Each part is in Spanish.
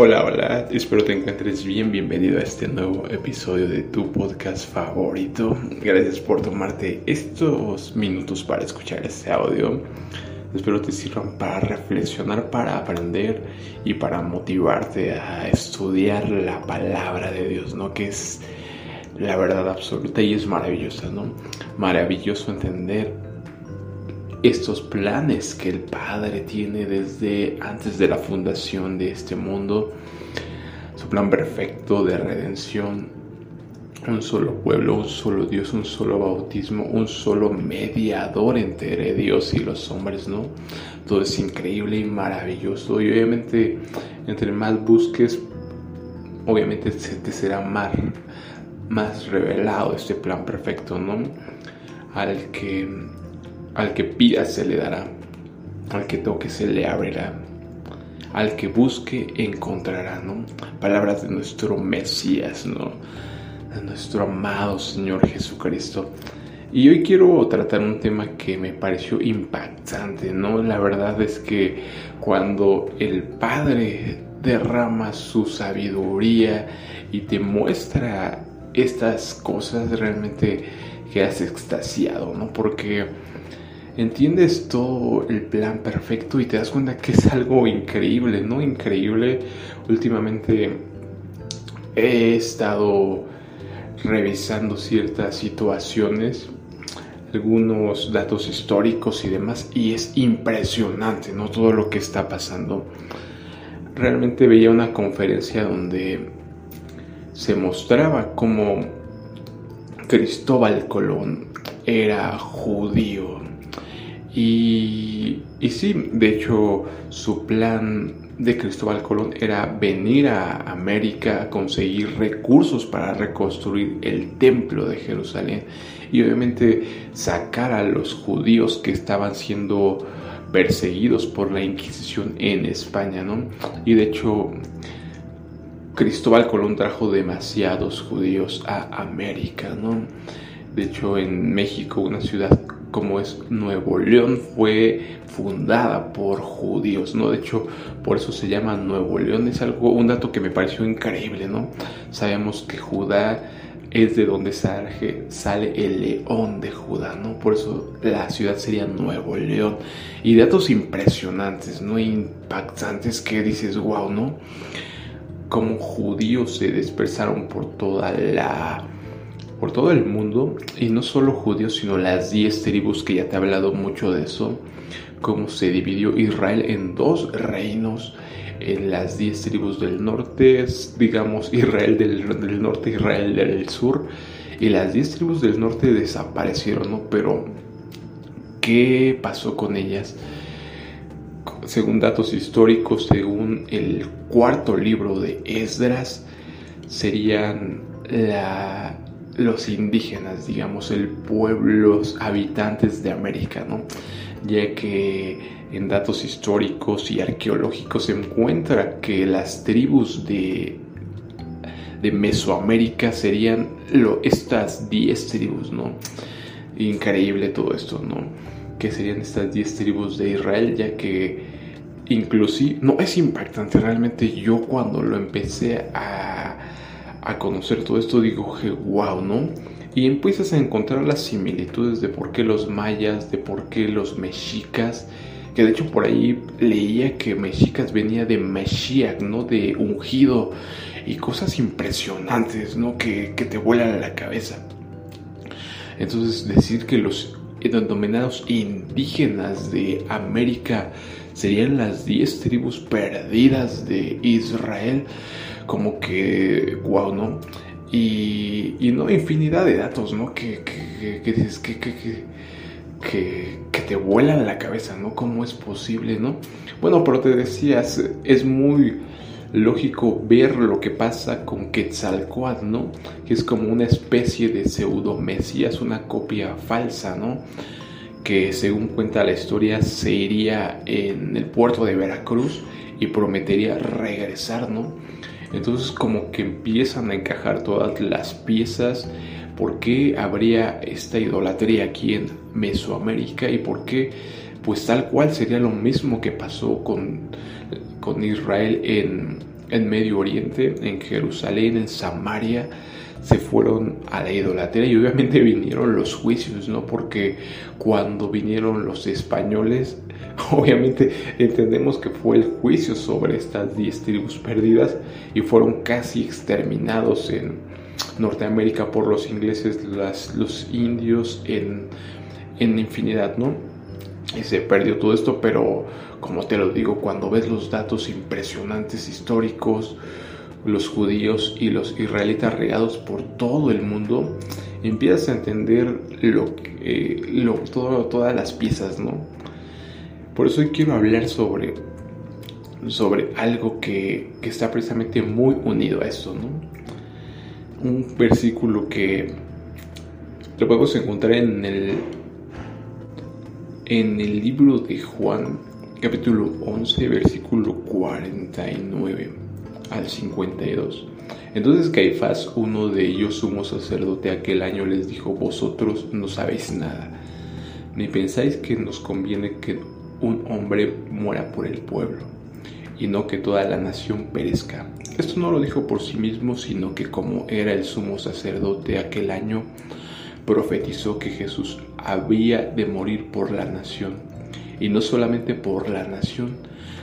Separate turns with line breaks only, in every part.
Hola, hola, espero te encuentres bien, bienvenido a este nuevo episodio de tu podcast favorito. Gracias por tomarte estos minutos para escuchar este audio. Espero te sirvan para reflexionar, para aprender y para motivarte a estudiar la palabra de Dios, ¿no? Que es la verdad absoluta y es maravillosa, ¿no? Maravilloso entender estos planes que el Padre tiene desde antes de la fundación de este mundo, su plan perfecto de redención, un solo pueblo, un solo Dios, un solo bautismo, un solo mediador entre Dios y los hombres, ¿no? Todo es increíble y maravilloso y obviamente entre más busques, obviamente se te será más, más revelado este plan perfecto, ¿no? Al que al que pida se le dará, al que toque se le abrirá, al que busque encontrará, ¿no? Palabras de nuestro Mesías, ¿no? De nuestro amado Señor Jesucristo. Y hoy quiero tratar un tema que me pareció impactante, ¿no? La verdad es que cuando el Padre derrama su sabiduría y te muestra estas cosas, realmente quedas extasiado, ¿no? Porque entiendes todo el plan perfecto y te das cuenta que es algo increíble, ¿no? Increíble. Últimamente he estado revisando ciertas situaciones, algunos datos históricos y demás, y es impresionante, ¿no? Todo lo que está pasando. Realmente veía una conferencia donde se mostraba cómo Cristóbal Colón era judío y, sí, de hecho, su plan de Cristóbal Colón era venir a América a conseguir recursos para reconstruir el templo de Jerusalén y obviamente sacar a los judíos que estaban siendo perseguidos por la Inquisición en España, ¿no? Y de hecho, Cristóbal Colón trajo demasiados judíos a América, ¿no? De hecho, en México, una ciudad como es Nuevo León, fue fundada por judíos, ¿no? De hecho, por eso se llama Nuevo León. Es algo, un dato que me pareció increíble, ¿no? Sabemos que Judá es de donde sale, el león de Judá, ¿no? Por eso la ciudad sería Nuevo León. Y datos impresionantes, ¿no? Impactantes que dices, wow, ¿no? Como judíos se dispersaron por toda la por todo el mundo, y no solo judíos, sino las diez tribus, que ya te he hablado mucho de eso, cómo se dividió Israel en dos reinos, en las diez tribus del norte, digamos Israel del, del norte, Israel del sur, y las diez tribus del norte desaparecieron, ¿no? Pero, ¿qué pasó con ellas? Según datos históricos, según el cuarto libro de Esdras, serían la, los indígenas, digamos, el pueblo, los habitantes de América, ¿no? Ya que en datos históricos y arqueológicos se encuentra que las tribus de, de Mesoamérica serían lo, estas 10 tribus, ¿no? Increíble todo esto, ¿no? Que serían estas 10 tribus de Israel, ya que inclusive, no es impactante realmente yo cuando lo empecé a a conocer todo esto, digo que wow, ¿no? Y empiezas a encontrar las similitudes de por qué los mayas, de por qué los mexicas, que de hecho por ahí leía que mexicas venía de Meshiach, ¿no? De ungido y cosas impresionantes, ¿no? Que, que te vuelan a la cabeza. Entonces decir que los denominados indígenas de América serían las 10 tribus perdidas de Israel, como que, wow, ¿no? Y, y no, infinidad de datos, ¿no? Que, que, que que, que, te vuelan la cabeza, ¿no? ¿Cómo es posible, ¿no? Bueno, pero te decías, es muy lógico ver lo que pasa con Quetzalcoatl, ¿no? Que es como una especie de pseudo mesías, una copia falsa, ¿no? Que según cuenta la historia se iría en el puerto de Veracruz y prometería regresar, ¿no? Entonces como que empiezan a encajar todas las piezas. ¿Por qué habría esta idolatría aquí en Mesoamérica? ¿Y por qué? Pues tal cual sería lo mismo que pasó con, con Israel en, en Medio Oriente, en Jerusalén, en Samaria, se fueron a la idolatría y obviamente vinieron los juicios, ¿no? Porque cuando vinieron los españoles, obviamente entendemos que fue el juicio sobre estas 10 tribus perdidas y fueron casi exterminados en Norteamérica por los ingleses, los indios, en, en infinidad, ¿no? Y se perdió todo esto, pero como te lo digo, cuando ves los datos impresionantes históricos, los judíos y los israelitas regados por todo el mundo, empiezas a entender lo, lo todas las piezas, ¿no? Por eso hoy quiero hablar sobre, sobre algo que, que está precisamente muy unido a esto, ¿no? Un versículo que lo podemos encontrar en el, en el libro de Juan, capítulo 11, versículo 49 al 52. Entonces Caifás, uno de ellos, sumo sacerdote, aquel año les dijo, vosotros no sabéis nada, ni pensáis que nos conviene que un hombre muera por el pueblo, y no que toda la nación perezca. Esto no lo dijo por sí mismo, sino que como era el sumo sacerdote aquel año, profetizó que Jesús había de morir por la nación, y no solamente por la nación,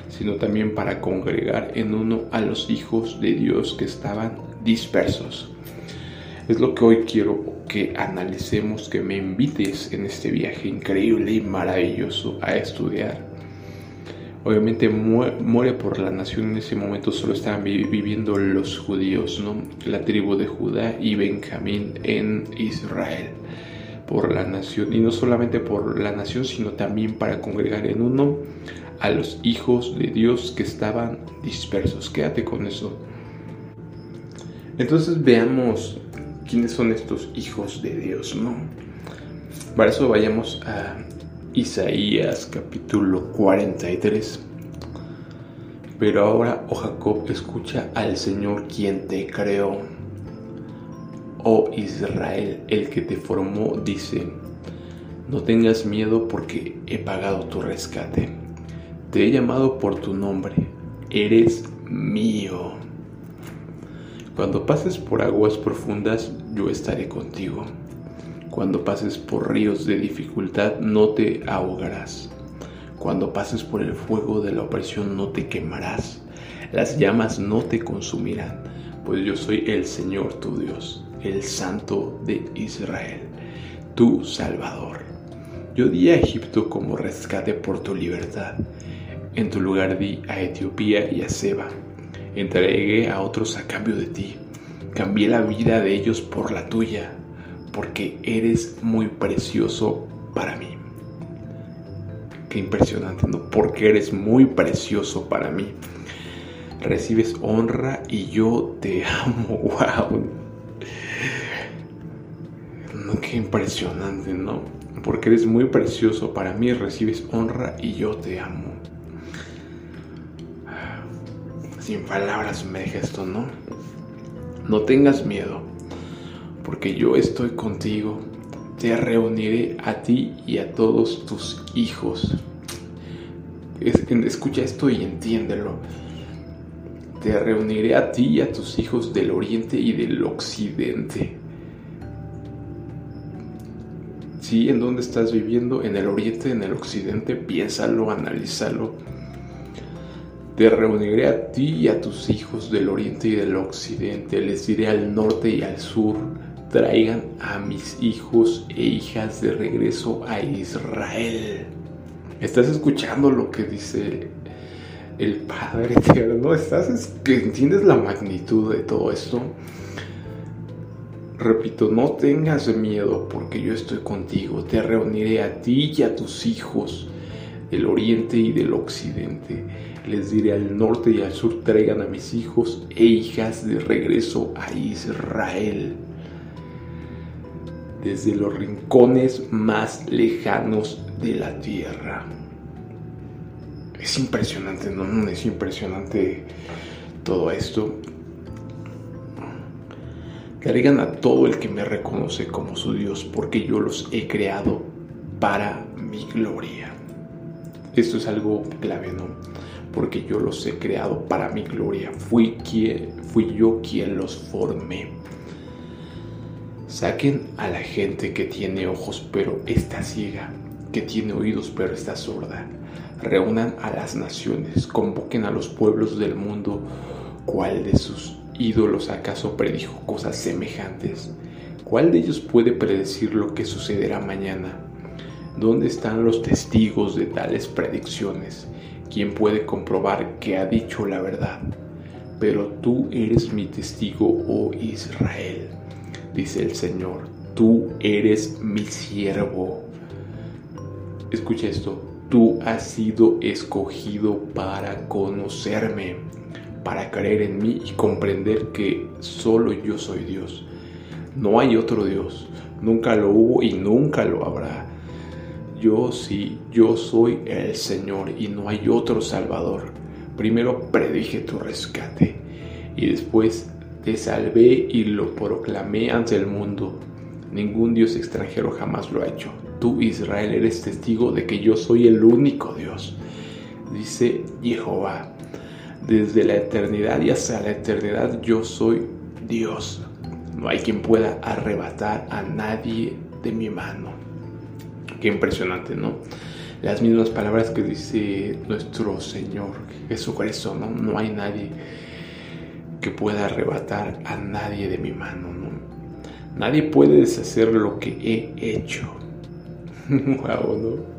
sino también para congregar en uno a los hijos de Dios que estaban dispersos. Es lo que hoy quiero que analicemos, que me invites en este viaje increíble y maravilloso a estudiar. Obviamente muere por la nación en ese momento, solo estaban viviendo los judíos, ¿no? la tribu de Judá y Benjamín en Israel por la nación y no solamente por la nación sino también para congregar en uno a los hijos de Dios que estaban dispersos. Quédate con eso. Entonces veamos quiénes son estos hijos de Dios, ¿no? Para eso vayamos a Isaías capítulo 43. Pero ahora, oh Jacob, escucha al Señor quien te creó. Oh Israel, el que te formó, dice, no tengas miedo porque he pagado tu rescate te he llamado por tu nombre, eres mío. Cuando pases por aguas profundas, yo estaré contigo. Cuando pases por ríos de dificultad, no te ahogarás. Cuando pases por el fuego de la opresión, no te quemarás. Las llamas no te consumirán, pues yo soy el Señor tu Dios, el Santo de Israel, tu Salvador. Yo di a Egipto como rescate por tu libertad en tu lugar di a Etiopía y a Seba. Entregué a otros a cambio de ti. Cambié la vida de ellos por la tuya, porque eres muy precioso para mí. Qué impresionante, ¿no? Porque eres muy precioso para mí. Recibes honra y yo te amo. ¡Wow! Qué impresionante, ¿no? Porque eres muy precioso para mí, recibes honra y yo te amo. Sin palabras me deja esto, ¿no? No tengas miedo, porque yo estoy contigo. Te reuniré a ti y a todos tus hijos. escucha esto y entiéndelo. Te reuniré a ti y a tus hijos del oriente y del occidente. Sí, en dónde estás viviendo, en el oriente, en el occidente, piénsalo, analízalo te reuniré a ti y a tus hijos del oriente y del occidente, les diré al norte y al sur, traigan a mis hijos e hijas de regreso a Israel. ¿Estás escuchando lo que dice el Padre Eterno? ¿Estás entiendes la magnitud de todo esto? Repito, no tengas miedo porque yo estoy contigo. Te reuniré a ti y a tus hijos del oriente y del occidente les diré al norte y al sur, traigan a mis hijos e hijas de regreso a Israel. Desde los rincones más lejanos de la tierra. Es impresionante, ¿no? Es impresionante todo esto. Traigan a todo el que me reconoce como su Dios, porque yo los he creado para mi gloria. Esto es algo clave, ¿no? Porque yo los he creado para mi gloria. Fui, fui yo quien los formé. Saquen a la gente que tiene ojos pero está ciega, que tiene oídos pero está sorda. Reúnan a las naciones, convoquen a los pueblos del mundo. ¿Cuál de sus ídolos acaso predijo cosas semejantes? ¿Cuál de ellos puede predecir lo que sucederá mañana? ¿Dónde están los testigos de tales predicciones? ¿Quién puede comprobar que ha dicho la verdad? Pero tú eres mi testigo, oh Israel, dice el Señor, tú eres mi siervo. Escucha esto, tú has sido escogido para conocerme, para creer en mí y comprender que solo yo soy Dios. No hay otro Dios, nunca lo hubo y nunca lo habrá yo sí, yo soy el Señor y no hay otro Salvador. Primero predije tu rescate y después te salvé y lo proclamé ante el mundo. Ningún Dios extranjero jamás lo ha hecho. Tú, Israel, eres testigo de que yo soy el único Dios. Dice Jehová, desde la eternidad y hasta la eternidad yo soy Dios. No hay quien pueda arrebatar a nadie de mi mano. Qué impresionante, ¿no? Las mismas palabras que dice nuestro Señor Jesucristo, ¿no? No hay nadie que pueda arrebatar a nadie de mi mano, ¿no? Nadie puede deshacer lo que he hecho. wow, ¿no?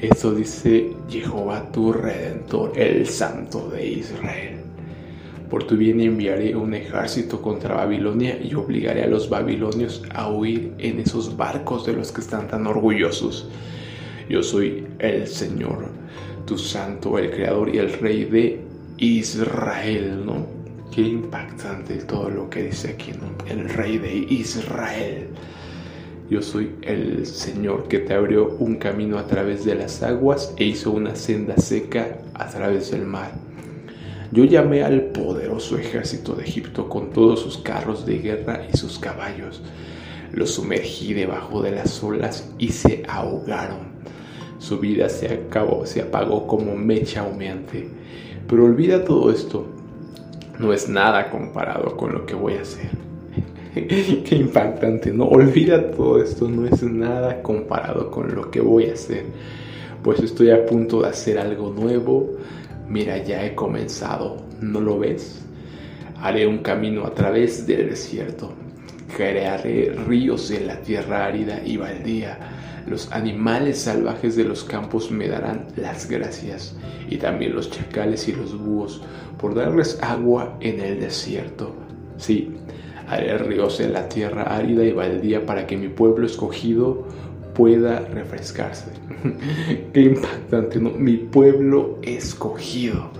Eso dice Jehová tu Redentor, el Santo de Israel. Por tu bien enviaré un ejército contra Babilonia y obligaré a los babilonios a huir en esos barcos de los que están tan orgullosos. Yo soy el Señor, tu santo, el creador y el rey de Israel, ¿no? Qué impactante todo lo que dice aquí. El rey de Israel. Yo soy el Señor que te abrió un camino a través de las aguas e hizo una senda seca a través del mar yo llamé al poderoso ejército de Egipto con todos sus carros de guerra y sus caballos. Los sumergí debajo de las olas y se ahogaron. Su vida se acabó, se apagó como mecha humeante. Pero olvida todo esto. No es nada comparado con lo que voy a hacer. Qué impactante, ¿no? Olvida todo esto, no es nada comparado con lo que voy a hacer. Pues estoy a punto de hacer algo nuevo, Mira, ya he comenzado, ¿no lo ves? Haré un camino a través del desierto. Crearé ríos en la tierra árida y baldía. Los animales salvajes de los campos me darán las gracias, y también los chacales y los búhos, por darles agua en el desierto. Sí, haré ríos en la tierra árida y baldía para que mi pueblo escogido pueda refrescarse. Qué impactante, ¿no? Mi pueblo escogido.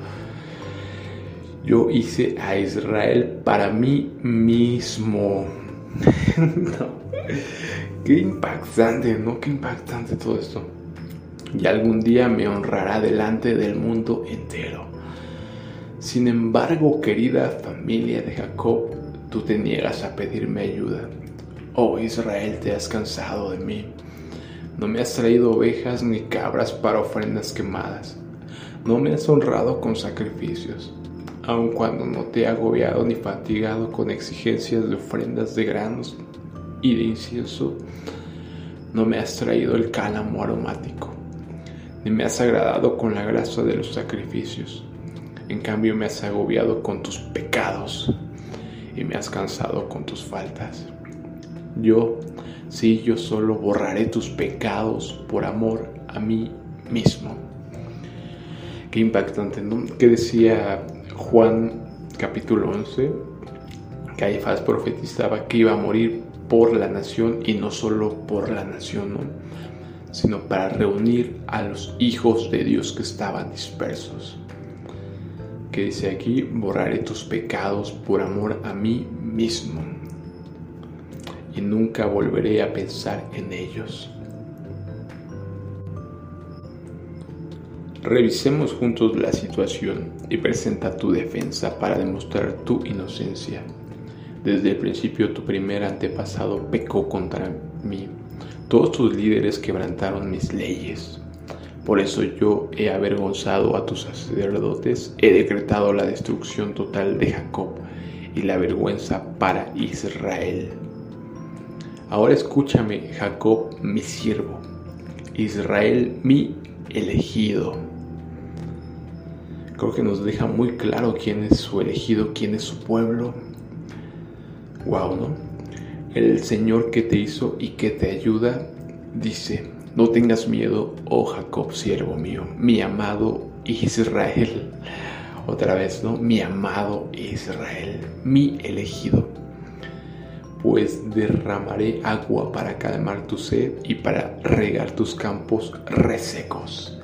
Yo hice a Israel para mí mismo. Qué impactante, ¿no? Qué impactante todo esto. Y algún día me honrará delante del mundo entero. Sin embargo, querida familia de Jacob, tú te niegas a pedirme ayuda. Oh Israel, te has cansado de mí. No me has traído ovejas ni cabras para ofrendas quemadas. No me has honrado con sacrificios, aun cuando no te he agobiado ni fatigado con exigencias de ofrendas de granos y de incienso. No me has traído el cálamo aromático, ni me has agradado con la grasa de los sacrificios. En cambio me has agobiado con tus pecados y me has cansado con tus faltas. Yo Sí, yo solo borraré tus pecados por amor a mí mismo. Qué impactante, ¿no? ¿Qué decía Juan capítulo 11? Caifás profetizaba que iba a morir por la nación y no solo por la nación, ¿no? sino para reunir a los hijos de Dios que estaban dispersos. Que dice aquí, borraré tus pecados por amor a mí mismo y nunca volveré a pensar en ellos. Revisemos juntos la situación y presenta tu defensa para demostrar tu inocencia. Desde el principio tu primer antepasado pecó contra mí. Todos tus líderes quebrantaron mis leyes. Por eso yo he avergonzado a tus sacerdotes, he decretado la destrucción total de Jacob y la vergüenza para Israel. Ahora escúchame, Jacob, mi siervo, Israel, mi elegido. Creo que nos deja muy claro quién es su elegido, quién es su pueblo. Wow, ¿no? El Señor que te hizo y que te ayuda dice, no tengas miedo, oh Jacob, siervo mío, mi amado Israel. Otra vez, ¿no? Mi amado Israel, mi elegido. Pues derramaré agua para calmar tu sed y para regar tus campos resecos.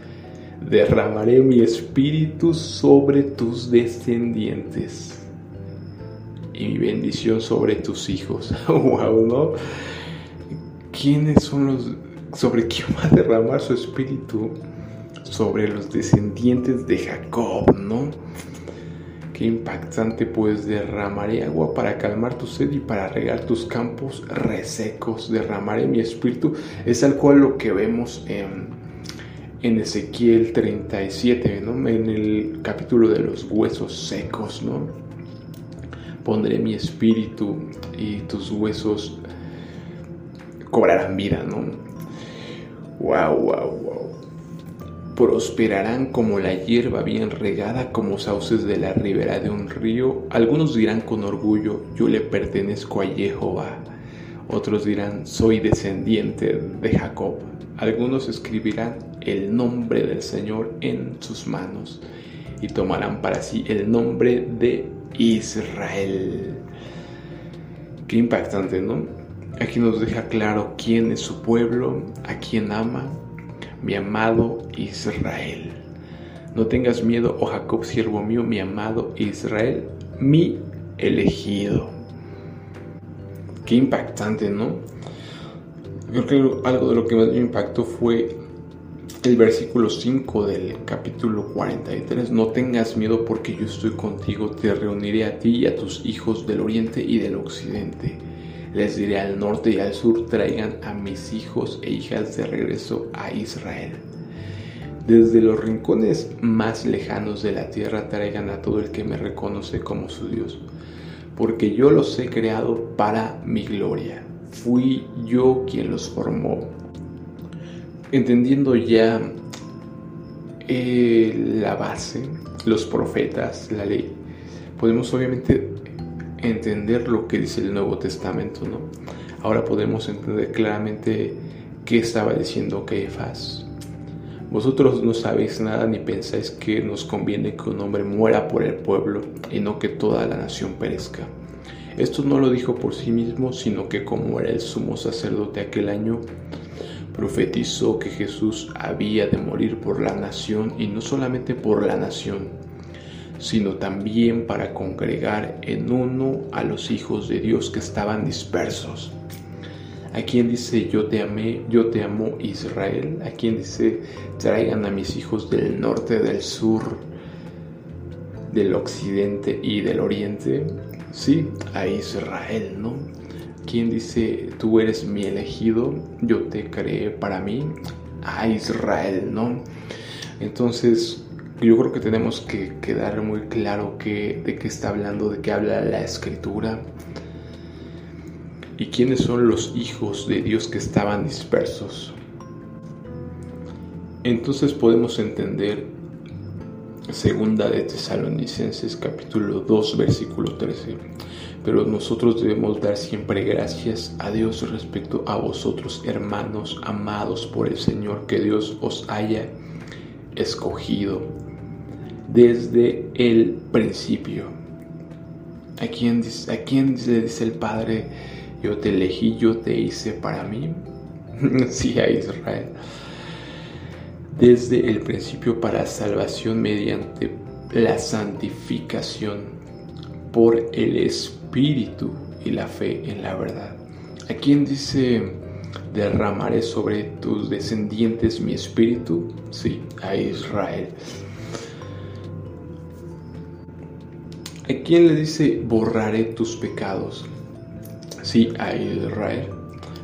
Derramaré mi espíritu sobre tus descendientes y mi bendición sobre tus hijos. wow, ¿no? ¿Quiénes son los sobre quién va a derramar su espíritu? Sobre los descendientes de Jacob, ¿no? Qué impactante, pues derramaré agua para calmar tu sed y para regar tus campos resecos. Derramaré mi espíritu. Es al cual lo que vemos en, en Ezequiel 37, ¿no? En el capítulo de los huesos secos, ¿no? Pondré mi espíritu y tus huesos cobrarán vida, ¿no? Wow, wow, wow prosperarán como la hierba bien regada, como sauces de la ribera de un río. Algunos dirán con orgullo, yo le pertenezco a Jehová. Otros dirán, soy descendiente de Jacob. Algunos escribirán el nombre del Señor en sus manos y tomarán para sí el nombre de Israel. Qué impactante, ¿no? Aquí nos deja claro quién es su pueblo, a quién ama, mi amado Israel. No tengas miedo, oh Jacob, siervo mío, mi amado Israel, mi elegido. Qué impactante, ¿no? Yo creo que algo de lo que más me impactó fue el versículo 5 del capítulo 43. No tengas miedo porque yo estoy contigo, te reuniré a ti y a tus hijos del oriente y del occidente les diré al norte y al sur, traigan a mis hijos e hijas de regreso a Israel. Desde los rincones más lejanos de la tierra traigan a todo el que me reconoce como su Dios, porque yo los he creado para mi gloria. Fui yo quien los formó. Entendiendo ya eh, la base, los profetas, la ley, podemos obviamente entender lo que dice el Nuevo Testamento, ¿no? Ahora podemos entender claramente qué estaba diciendo Caifás. Vosotros no sabéis nada ni pensáis que nos conviene que un hombre muera por el pueblo y no que toda la nación perezca. Esto no lo dijo por sí mismo, sino que como era el sumo sacerdote aquel año, profetizó que Jesús había de morir por la nación y no solamente por la nación, sino también para congregar en uno a los hijos de Dios que estaban dispersos. A quien dice yo te amé, yo te amo Israel. A quien dice traigan a mis hijos del norte, del sur, del occidente y del oriente. Sí, a Israel, ¿no? Quien dice tú eres mi elegido, yo te creé para mí, a Israel, ¿no? Entonces, yo creo que tenemos que quedar muy claro que, de qué está hablando, de qué habla la escritura y quiénes son los hijos de Dios que estaban dispersos. Entonces podemos entender segunda de Tesalonicenses capítulo 2 versículo 13. Pero nosotros debemos dar siempre gracias a Dios respecto a vosotros, hermanos amados por el Señor, que Dios os haya escogido desde el principio. ¿A quién, ¿A quién le dice el Padre, yo te elegí, yo te hice para mí? sí, a Israel. Desde el principio para salvación mediante la santificación por el Espíritu y la fe en la verdad. ¿A quién dice, derramaré sobre tus descendientes mi espíritu? Sí, a Israel. ¿A quién le dice borraré tus pecados? Sí, a Israel.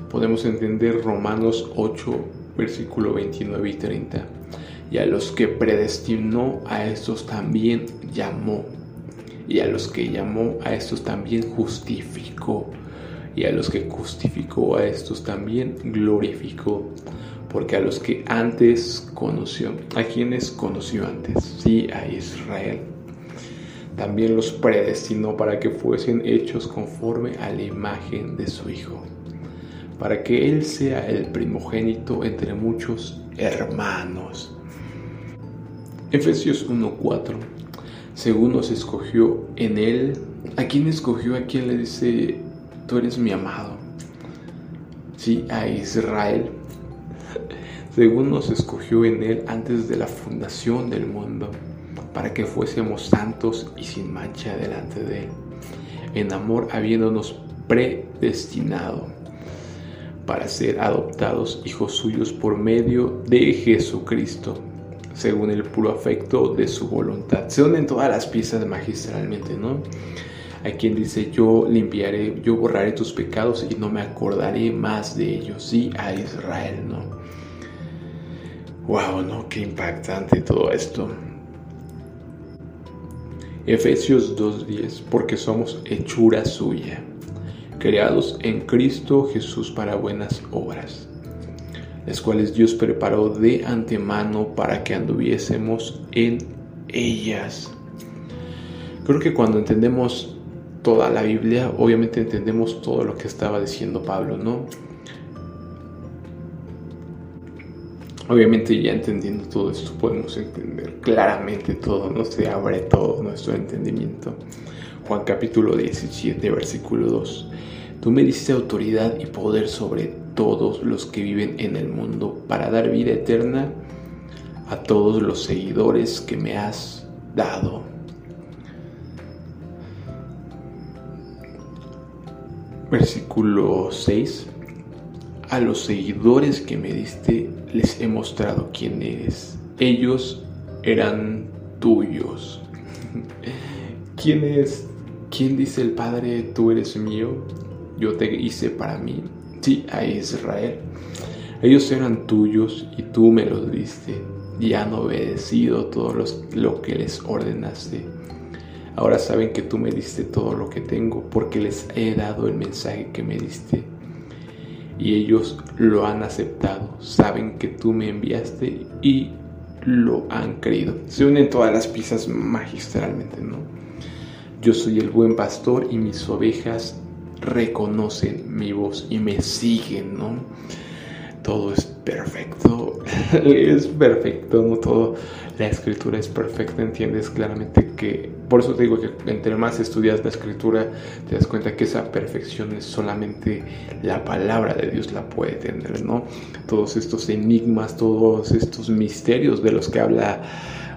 Podemos entender Romanos 8, versículo 29 y 30. Y a los que predestinó, a estos también llamó. Y a los que llamó, a estos también justificó. Y a los que justificó, a estos también glorificó. Porque a los que antes conoció, ¿a quienes conoció antes? Sí, a Israel. También los predestinó para que fuesen hechos conforme a la imagen de su Hijo para que Él sea el primogénito entre muchos hermanos. Efesios 1:4. Según nos escogió en Él, ¿a quién escogió? ¿A quién le dice, tú eres mi amado? Sí, a Israel. Según nos escogió en Él antes de la fundación del mundo, para que fuésemos santos y sin mancha delante de Él, en amor habiéndonos predestinado para ser adoptados hijos suyos por medio de Jesucristo, según el puro afecto de su voluntad. Se unen todas las piezas magistralmente, ¿no? Hay quien dice, yo limpiaré, yo borraré tus pecados y no me acordaré más de ellos. Sí, a Israel, ¿no? Wow, ¿no? Qué impactante todo esto. Efesios 2.10, porque somos hechura suya creados en Cristo Jesús para buenas obras, las cuales Dios preparó de antemano para que anduviésemos en ellas. Creo que cuando entendemos toda la Biblia, obviamente entendemos todo lo que estaba diciendo Pablo, ¿no? Obviamente ya entendiendo todo esto podemos entender claramente todo, no se abre todo nuestro entendimiento. Juan capítulo 17, versículo 2. Tú me diste autoridad y poder sobre todos los que viven en el mundo para dar vida eterna a todos los seguidores que me has dado. Versículo 6. A los seguidores que me diste les he mostrado quién eres. Ellos eran tuyos. ¿Quién es ¿Quién dice el Padre, tú eres mío? Yo te hice para mí. Sí, a Israel. Ellos eran tuyos y tú me los diste y han obedecido todo lo que les ordenaste. Ahora saben que tú me diste todo lo que tengo porque les he dado el mensaje que me diste. Y ellos lo han aceptado. Saben que tú me enviaste y lo han creído. Se unen todas las piezas magistralmente, ¿no? Yo soy el buen pastor y mis ovejas reconocen mi voz y me siguen, ¿no? Todo es perfecto, es perfecto, ¿no? Todo, la escritura es perfecta, entiendes claramente que, por eso te digo que entre más estudias la escritura, te das cuenta que esa perfección es solamente la palabra de Dios la puede tener, ¿no? Todos estos enigmas, todos estos misterios de los que habla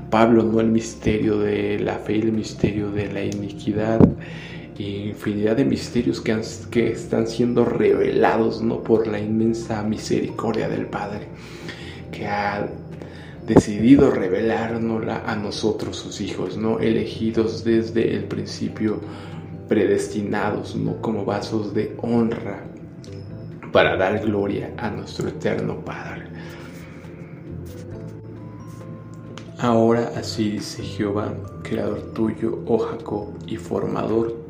Pablo, ¿no? El misterio de la fe, el misterio de la iniquidad, infinidad de misterios que, que están siendo revelados, ¿no? Por la inmensa misericordia del Padre, que ha decidido revelárnosla a nosotros, sus hijos, ¿no? Elegidos desde el principio, predestinados, ¿no? Como vasos de honra para dar gloria a nuestro eterno Padre. Ahora así dice Jehová, creador tuyo, oh Jacob, y formador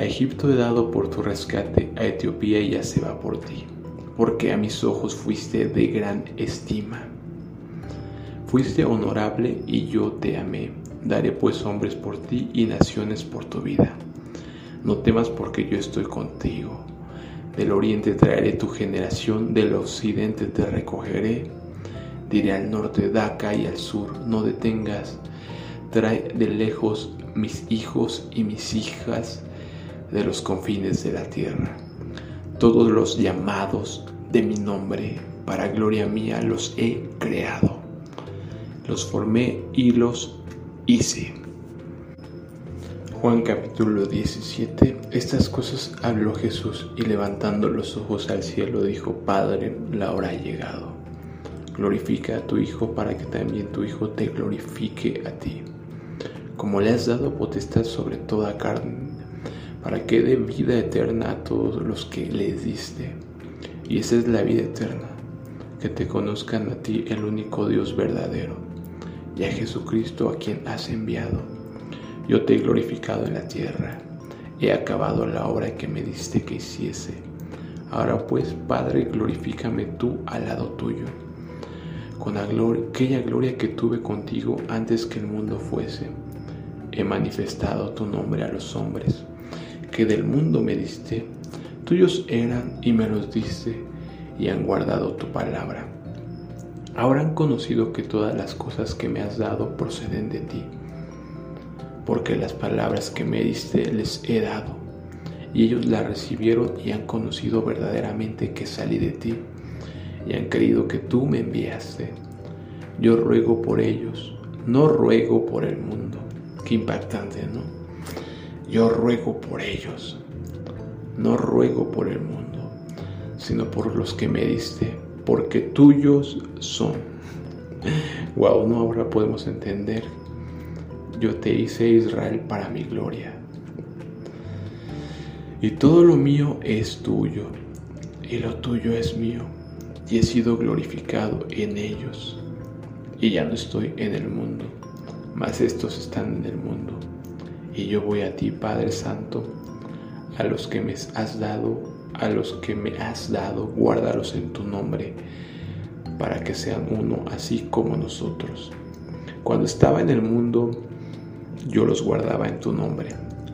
A Egipto he dado por tu rescate, a Etiopía ya se va por ti, porque a mis ojos fuiste de gran estima. Fuiste honorable y yo te amé. Daré pues hombres por ti y naciones por tu vida. No temas porque yo estoy contigo. Del oriente traeré tu generación, del occidente te recogeré Diré al norte, da acá y al sur, no detengas. Trae de lejos mis hijos y mis hijas de los confines de la tierra. Todos los llamados de mi nombre, para gloria mía, los he creado. Los formé y los hice. Juan capítulo 17. Estas cosas habló Jesús y levantando los ojos al cielo dijo, Padre, la hora ha llegado. Glorifica a tu Hijo para que también tu Hijo te glorifique a ti. Como le has dado potestad sobre toda carne, para que dé vida eterna a todos los que le diste. Y esa es la vida eterna, que te conozcan a ti el único Dios verdadero, y a Jesucristo a quien has enviado. Yo te he glorificado en la tierra, he acabado la obra que me diste que hiciese. Ahora pues, Padre, glorifícame tú al lado tuyo, con aquella gloria que tuve contigo antes que el mundo fuese. He manifestado tu nombre a los hombres, que del mundo me diste tuyos eran y me los diste y han guardado tu palabra. Ahora han conocido que todas las cosas que me has dado proceden de ti, porque las palabras que me diste les he dado, y ellos las recibieron y han conocido verdaderamente que salí de ti, y han creído que tú me enviaste. Yo ruego por ellos, no ruego por el mundo. Qué impactante, ¿no? Yo ruego por ellos, no ruego por el mundo, sino por los que me diste, porque tuyos son. Wow, no ahora podemos entender. Yo te hice Israel para mi gloria. Y todo lo mío es tuyo, y lo tuyo es mío, y he sido glorificado en ellos. Y ya no estoy en el mundo, mas estos están en el mundo. Y yo voy a ti, Padre Santo, a los que me has dado, a los que me has dado, guárdalos en tu nombre, para que sean uno, así como nosotros. Cuando estaba en el mundo, yo los guardaba en tu nombre.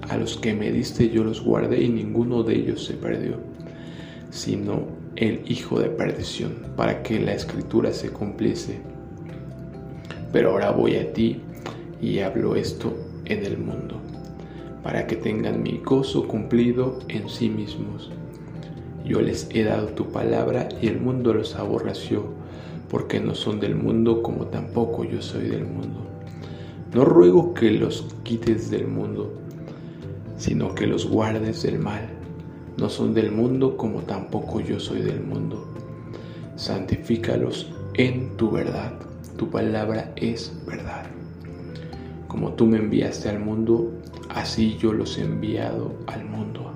A los que me diste yo los guardé y ninguno de ellos se perdió, sino el hijo de perdición, para que la escritura se cumpliese. Pero ahora voy a ti y hablo esto en el mundo para que tengan mi gozo cumplido en sí mismos. Yo les he dado tu palabra y el mundo los aborreció, porque no son del mundo como tampoco yo soy del mundo. No ruego que los quites del mundo, sino que los guardes del mal. No son del mundo como tampoco yo soy del mundo. Santifícalos en tu verdad. Tu palabra es verdad. Como tú me enviaste al mundo, así yo los he enviado al mundo.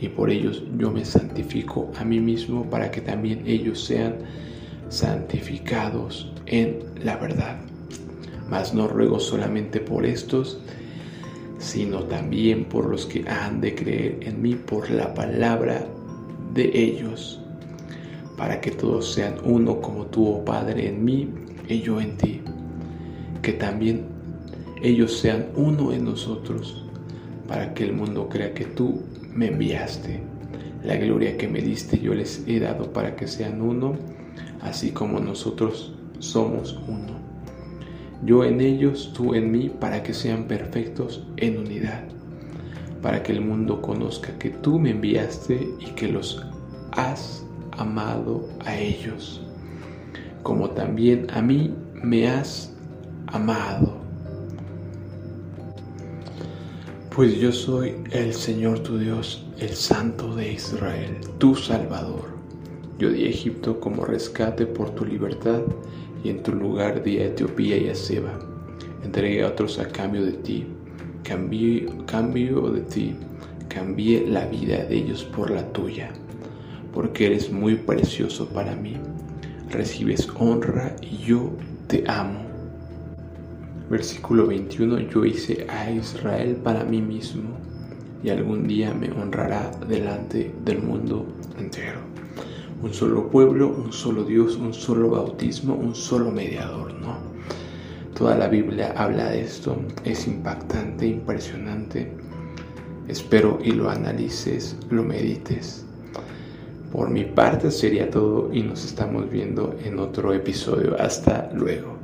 Y por ellos yo me santifico a mí mismo para que también ellos sean santificados en la verdad. Mas no ruego solamente por estos, sino también por los que han de creer en mí por la palabra de ellos, para que todos sean uno como tú, oh Padre, en mí y yo en ti, que también ellos sean uno en nosotros, para que el mundo crea que tú me enviaste. La gloria que me diste yo les he dado para que sean uno, así como nosotros somos uno. Yo en ellos, tú en mí, para que sean perfectos en unidad, para que el mundo conozca que tú me enviaste y que los has amado a ellos, como también a mí me has amado. Pues yo soy el Señor tu Dios, el Santo de Israel, tu Salvador. Yo di a Egipto como rescate por tu libertad y en tu lugar di a Etiopía y a Seba. Entregué a otros a cambio de ti. Cambio de ti. Cambié la vida de ellos por la tuya. Porque eres muy precioso para mí. Recibes honra y yo te amo. Versículo 21, yo hice a Israel para mí mismo y algún día me honrará delante del mundo entero. Un solo pueblo, un solo Dios, un solo bautismo, un solo mediador, ¿no? Toda la Biblia habla de esto, es impactante, impresionante. Espero y lo analices, lo medites. Por mi parte sería todo y nos estamos viendo en otro episodio. Hasta luego.